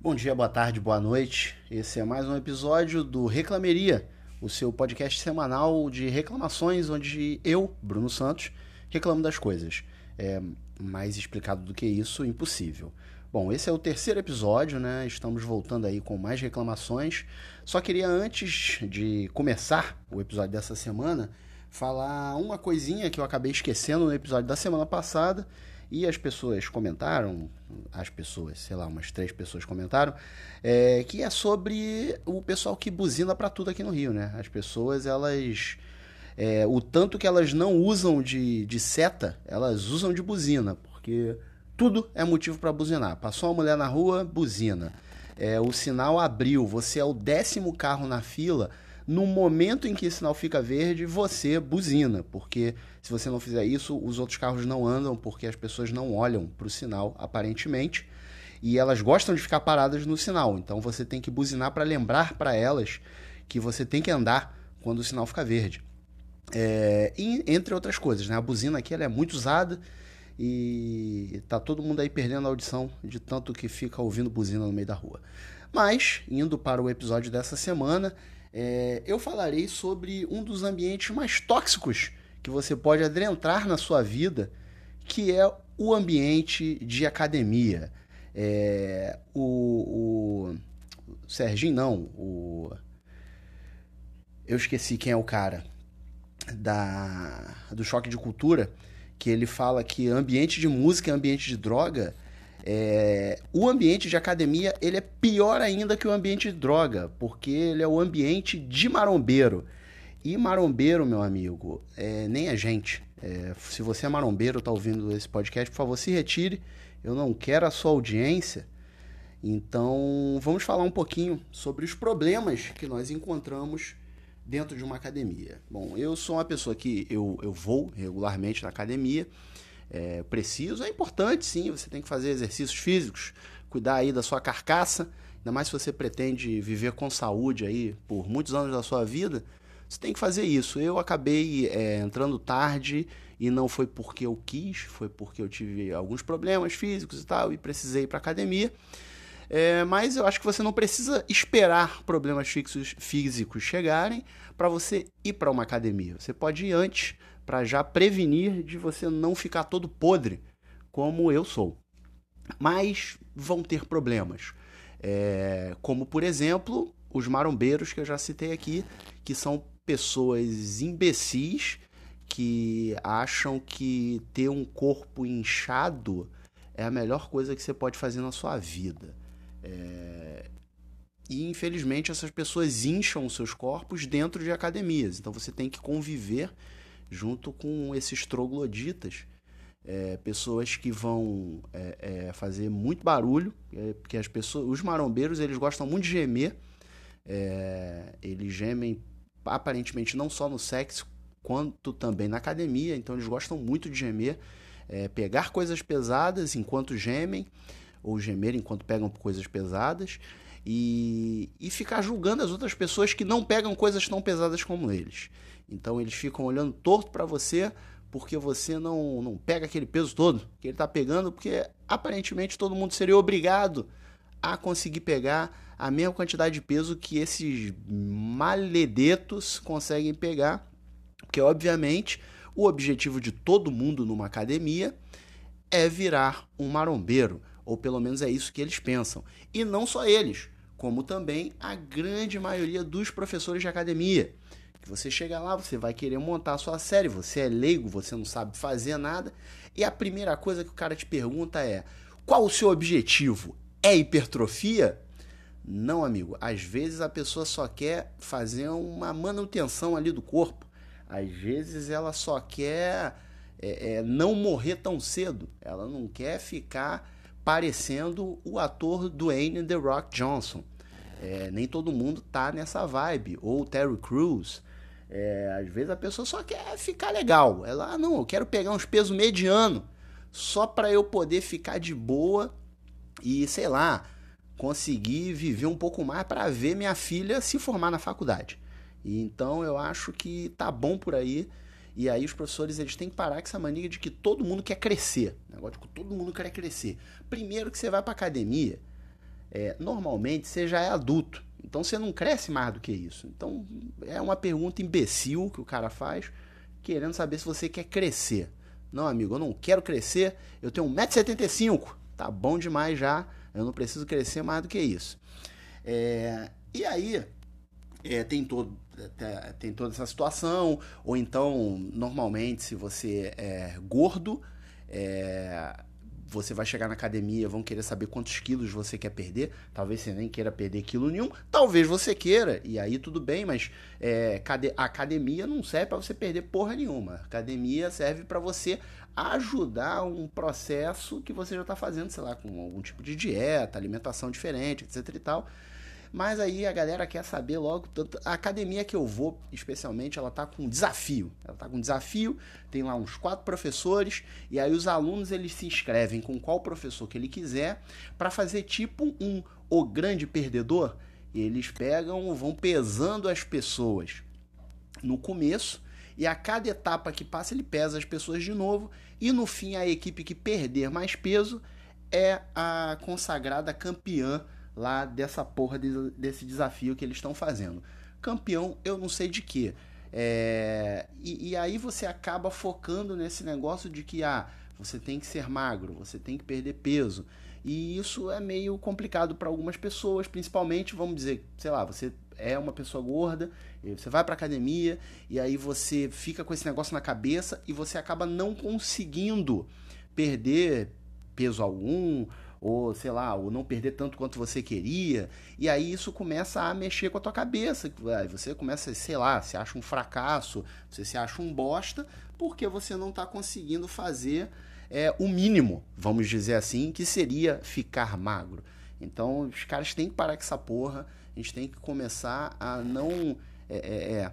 Bom dia, boa tarde, boa noite. Esse é mais um episódio do Reclameria, o seu podcast semanal de reclamações, onde eu, Bruno Santos, reclamo das coisas. É mais explicado do que isso, impossível. Bom, esse é o terceiro episódio, né? Estamos voltando aí com mais reclamações. Só queria, antes de começar o episódio dessa semana, falar uma coisinha que eu acabei esquecendo no episódio da semana passada e as pessoas comentaram, as pessoas, sei lá, umas três pessoas comentaram, é, que é sobre o pessoal que buzina para tudo aqui no Rio, né? As pessoas, elas. É, o tanto que elas não usam de, de seta, elas usam de buzina, porque tudo é motivo para buzinar. Passou uma mulher na rua, buzina. É, o sinal abriu, você é o décimo carro na fila. No momento em que o sinal fica verde, você buzina, porque se você não fizer isso, os outros carros não andam, porque as pessoas não olham para o sinal, aparentemente, e elas gostam de ficar paradas no sinal. Então você tem que buzinar para lembrar para elas que você tem que andar quando o sinal fica verde. É, e, entre outras coisas, né? A buzina aqui é muito usada e tá todo mundo aí perdendo a audição de tanto que fica ouvindo buzina no meio da rua. Mas, indo para o episódio dessa semana, é, eu falarei sobre um dos ambientes mais tóxicos que você pode adentrar na sua vida, que é o ambiente de academia. É, o, o Serginho, não, o. Eu esqueci quem é o cara da do choque de cultura, que ele fala que ambiente de música é ambiente de droga. É, o ambiente de academia ele é pior ainda que o ambiente de droga, porque ele é o ambiente de marombeiro. E marombeiro, meu amigo, é, nem a gente. É, se você é marombeiro, tá ouvindo esse podcast, por favor, se retire. Eu não quero a sua audiência. Então, vamos falar um pouquinho sobre os problemas que nós encontramos dentro de uma academia. Bom, eu sou uma pessoa que eu, eu vou regularmente na academia é, preciso. É importante, sim, você tem que fazer exercícios físicos, cuidar aí da sua carcaça, ainda mais se você pretende viver com saúde aí por muitos anos da sua vida, você tem que fazer isso. Eu acabei é, entrando tarde e não foi porque eu quis, foi porque eu tive alguns problemas físicos e tal e precisei ir para academia. É, mas eu acho que você não precisa esperar problemas fixos, físicos chegarem para você ir para uma academia. Você pode ir antes para já prevenir de você não ficar todo podre, como eu sou. Mas vão ter problemas. É, como, por exemplo, os marombeiros que eu já citei aqui, que são pessoas imbecis que acham que ter um corpo inchado é a melhor coisa que você pode fazer na sua vida. É... E infelizmente essas pessoas incham seus corpos dentro de academias. Então você tem que conviver junto com esses trogloditas, é, pessoas que vão é, é, fazer muito barulho, é, porque as pessoas, os marombeiros eles gostam muito de gemer, é, eles gemem aparentemente não só no sexo quanto também na academia, então eles gostam muito de gemer, é, pegar coisas pesadas enquanto gemem ou gemer enquanto pegam coisas pesadas e, e ficar julgando as outras pessoas que não pegam coisas tão pesadas como eles. Então eles ficam olhando torto para você porque você não, não pega aquele peso todo que ele está pegando, porque aparentemente todo mundo seria obrigado a conseguir pegar a mesma quantidade de peso que esses maledetos conseguem pegar, porque obviamente o objetivo de todo mundo numa academia é virar um marombeiro, ou pelo menos é isso que eles pensam. E não só eles, como também a grande maioria dos professores de academia. Que você chega lá, você vai querer montar a sua série, você é leigo, você não sabe fazer nada, e a primeira coisa que o cara te pergunta é: qual o seu objetivo? É hipertrofia? Não, amigo. Às vezes a pessoa só quer fazer uma manutenção ali do corpo. Às vezes ela só quer é, é, não morrer tão cedo. Ela não quer ficar parecendo o ator Dwayne The Rock Johnson. É, nem todo mundo tá nessa vibe. Ou Terry Crews. É, às vezes a pessoa só quer ficar legal. Ela, ah, não, eu quero pegar uns pesos mediano só para eu poder ficar de boa e, sei lá, conseguir viver um pouco mais para ver minha filha se formar na faculdade. E então eu acho que tá bom por aí. E aí os professores eles têm que parar com essa mania de que todo mundo quer crescer. Negócio de que todo mundo quer crescer. Primeiro que você vai para academia, é, normalmente você já é adulto. Então você não cresce mais do que isso. Então é uma pergunta imbecil que o cara faz, querendo saber se você quer crescer. Não, amigo, eu não quero crescer, eu tenho 1,75m, tá bom demais já, eu não preciso crescer mais do que isso. É, e aí, é, tem, todo, tem toda essa situação, ou então, normalmente, se você é gordo, é, você vai chegar na academia, vão querer saber quantos quilos você quer perder. Talvez você nem queira perder quilo nenhum, talvez você queira, e aí tudo bem, mas é, a academia não serve para você perder porra nenhuma. A academia serve para você ajudar um processo que você já está fazendo, sei lá, com algum tipo de dieta, alimentação diferente, etc e tal. Mas aí a galera quer saber logo. Tanto, a academia que eu vou, especialmente, ela tá com desafio. Ela tá com desafio, tem lá uns quatro professores, e aí os alunos eles se inscrevem com qual professor que ele quiser para fazer tipo um o grande perdedor. Eles pegam, vão pesando as pessoas no começo, e a cada etapa que passa ele pesa as pessoas de novo, e no fim a equipe que perder mais peso é a consagrada campeã lá dessa porra de, desse desafio que eles estão fazendo. Campeão, eu não sei de quê. É, e, e, aí você acaba focando nesse negócio de que ah, você tem que ser magro, você tem que perder peso. E isso é meio complicado para algumas pessoas, principalmente, vamos dizer, sei lá, você é uma pessoa gorda, você vai para academia e aí você fica com esse negócio na cabeça e você acaba não conseguindo perder peso algum ou sei lá, ou não perder tanto quanto você queria. E aí isso começa a mexer com a tua cabeça. Você começa, sei lá, se acha um fracasso, você se acha um bosta, porque você não está conseguindo fazer é, o mínimo, vamos dizer assim, que seria ficar magro. Então os caras têm que parar com essa porra, a gente tem que começar a não. É, é, é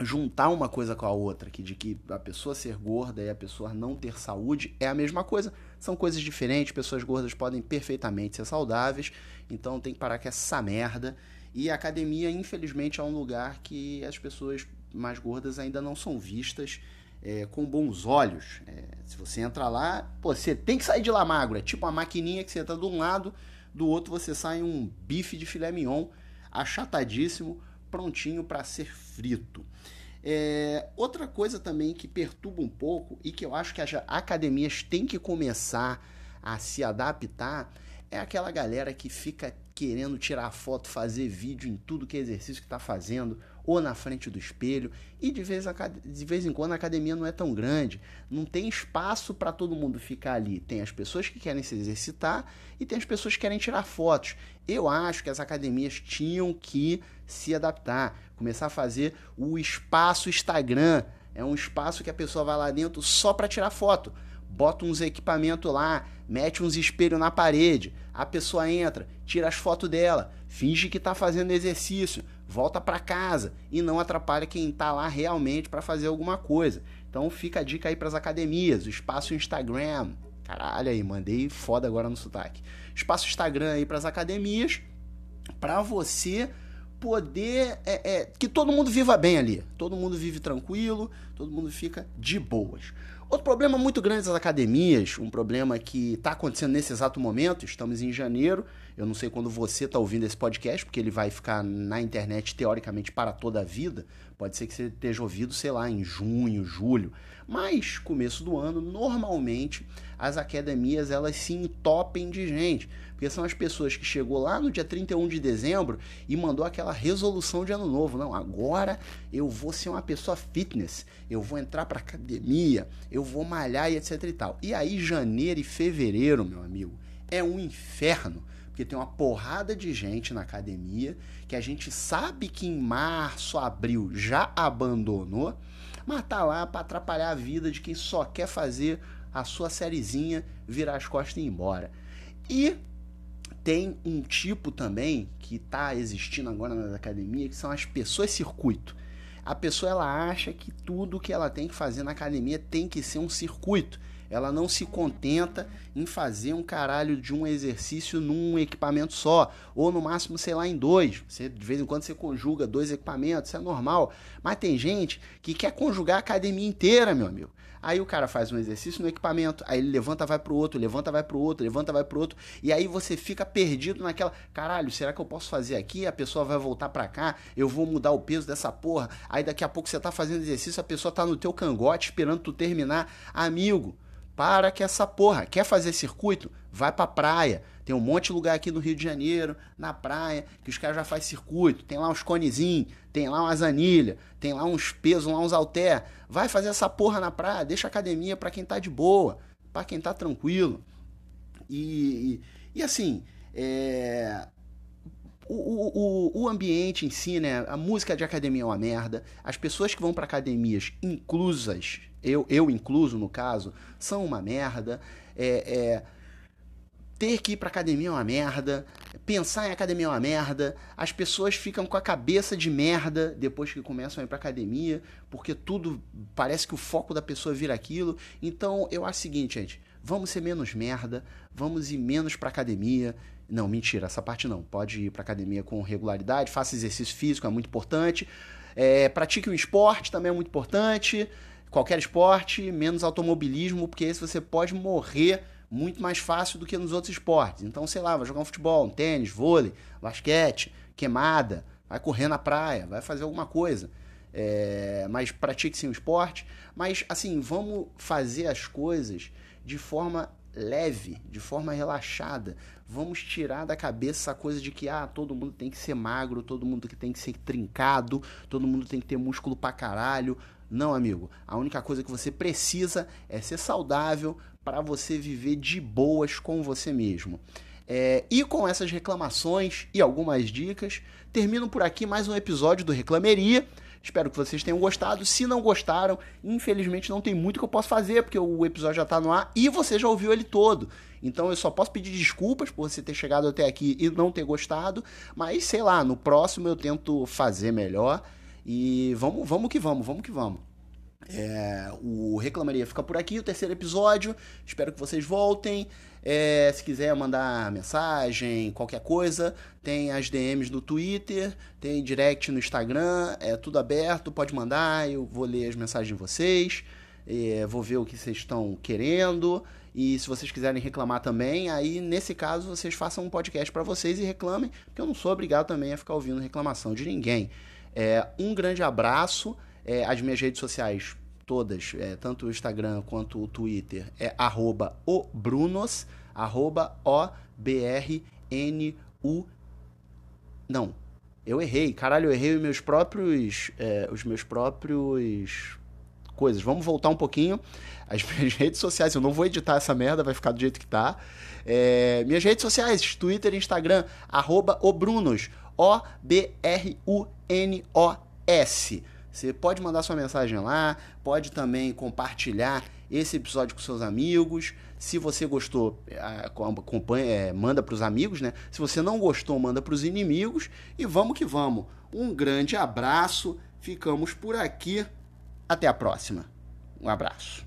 juntar uma coisa com a outra, que de que a pessoa ser gorda e a pessoa não ter saúde é a mesma coisa. São coisas diferentes, pessoas gordas podem perfeitamente ser saudáveis, então tem que parar com essa merda. E a academia, infelizmente, é um lugar que as pessoas mais gordas ainda não são vistas é, com bons olhos. É, se você entra lá, pô, você tem que sair de lá magro. É tipo uma maquininha que você entra de um lado, do outro você sai um bife de filé mignon achatadíssimo, prontinho para ser frito. É, outra coisa também que perturba um pouco e que eu acho que as academias têm que começar a se adaptar é aquela galera que fica querendo tirar foto, fazer vídeo em tudo que é exercício que está fazendo, ou na frente do espelho. E de vez, de vez em quando a academia não é tão grande, não tem espaço para todo mundo ficar ali. Tem as pessoas que querem se exercitar e tem as pessoas que querem tirar fotos. Eu acho que as academias tinham que se adaptar, começar a fazer o espaço Instagram. É um espaço que a pessoa vai lá dentro só para tirar foto. Bota uns equipamentos lá, mete uns espelhos na parede. A pessoa entra, tira as fotos dela, finge que está fazendo exercício, volta para casa e não atrapalha quem está lá realmente para fazer alguma coisa. Então fica a dica aí para as academias, o espaço Instagram. Caralho aí, mandei foda agora no sotaque. Espaço Instagram aí para as academias, para você poder é, é, que todo mundo viva bem ali, todo mundo vive tranquilo, todo mundo fica de boas. Outro problema muito grande das academias, um problema que está acontecendo nesse exato momento, estamos em janeiro, eu não sei quando você está ouvindo esse podcast, porque ele vai ficar na internet teoricamente para toda a vida. Pode ser que você esteja ouvido, sei lá, em junho, julho. Mas começo do ano, normalmente as academias elas se entopem de gente, porque são as pessoas que chegou lá no dia 31 de dezembro e mandou aquela resolução de ano novo. Não, agora eu vou ser uma pessoa fitness, eu vou entrar para academia, eu vou malhar e etc e tal. E aí janeiro e fevereiro, meu amigo, é um inferno porque tem uma porrada de gente na academia que a gente sabe que em março, abril já abandonou, mas tá lá para atrapalhar a vida de quem só quer fazer a sua sériezinha, virar as costas e ir embora. E tem um tipo também que está existindo agora nas academias, que são as pessoas circuito. A pessoa ela acha que tudo que ela tem que fazer na academia tem que ser um circuito. Ela não se contenta em fazer um caralho de um exercício num equipamento só, ou no máximo, sei lá, em dois. Você, de vez em quando você conjuga dois equipamentos, isso é normal. Mas tem gente que quer conjugar a academia inteira, meu amigo. Aí o cara faz um exercício no equipamento, aí ele levanta, vai pro outro, levanta, vai pro outro, levanta, vai pro outro, e aí você fica perdido naquela, caralho, será que eu posso fazer aqui? A pessoa vai voltar para cá, eu vou mudar o peso dessa porra. Aí daqui a pouco você tá fazendo exercício, a pessoa tá no teu cangote esperando tu terminar. Amigo, para que essa porra. Quer fazer circuito? Vai pra praia. Tem um monte de lugar aqui no Rio de Janeiro, na praia, que os caras já fazem circuito. Tem lá uns conezinhos, tem lá umas anilhas, tem lá uns pesos, lá uns alter. Vai fazer essa porra na praia, deixa academia para quem tá de boa, para quem tá tranquilo. E, e, e assim, é, o, o, o ambiente em si, né? A música de academia é uma merda. As pessoas que vão para academias inclusas, eu, eu incluso no caso, são uma merda. É, é, ter que ir pra academia é uma merda. Pensar em academia é uma merda. As pessoas ficam com a cabeça de merda depois que começam a ir pra academia, porque tudo parece que o foco da pessoa vira aquilo. Então eu acho o seguinte, gente. Vamos ser menos merda, vamos ir menos pra academia, não, mentira, essa parte não. Pode ir para academia com regularidade, faça exercício físico, é muito importante. É, pratique um esporte, também é muito importante. Qualquer esporte, menos automobilismo, porque esse você pode morrer muito mais fácil do que nos outros esportes. Então, sei lá, vai jogar um futebol, um tênis, vôlei, basquete, queimada, vai correr na praia, vai fazer alguma coisa. É, mas pratique sim o esporte. Mas, assim, vamos fazer as coisas de forma leve, de forma relaxada. Vamos tirar da cabeça essa coisa de que ah, todo mundo tem que ser magro, todo mundo tem que ser trincado, todo mundo tem que ter músculo pra caralho. Não, amigo. A única coisa que você precisa é ser saudável para você viver de boas com você mesmo. É, e com essas reclamações e algumas dicas, termino por aqui mais um episódio do Reclameria. Espero que vocês tenham gostado. Se não gostaram, infelizmente não tem muito que eu possa fazer, porque o episódio já está no ar e você já ouviu ele todo. Então eu só posso pedir desculpas por você ter chegado até aqui e não ter gostado, mas sei lá, no próximo eu tento fazer melhor. E vamos, vamos que vamos, vamos que vamos. É, o Reclamaria fica por aqui, o terceiro episódio. Espero que vocês voltem. É, se quiser mandar mensagem, qualquer coisa, tem as DMs no Twitter, tem direct no Instagram, é tudo aberto, pode mandar, eu vou ler as mensagens de vocês, é, vou ver o que vocês estão querendo. E se vocês quiserem reclamar também, aí nesse caso vocês façam um podcast para vocês e reclamem, porque eu não sou obrigado também a ficar ouvindo reclamação de ninguém. É, um grande abraço. É, as minhas redes sociais todas, é, tanto o Instagram quanto o Twitter, é arroba o Brunos, arroba O-B-R-N-U. Não, eu errei, caralho, eu errei os meus próprios. É, os meus próprios. coisas. Vamos voltar um pouquinho. As minhas redes sociais, eu não vou editar essa merda, vai ficar do jeito que tá. É, minhas redes sociais, Twitter e Instagram, arroba Brunos, O-B-R-U-N-O-S. Você pode mandar sua mensagem lá, pode também compartilhar esse episódio com seus amigos. Se você gostou, acompanha, é, manda para os amigos, né? Se você não gostou, manda para os inimigos. E vamos que vamos. Um grande abraço. Ficamos por aqui. Até a próxima. Um abraço.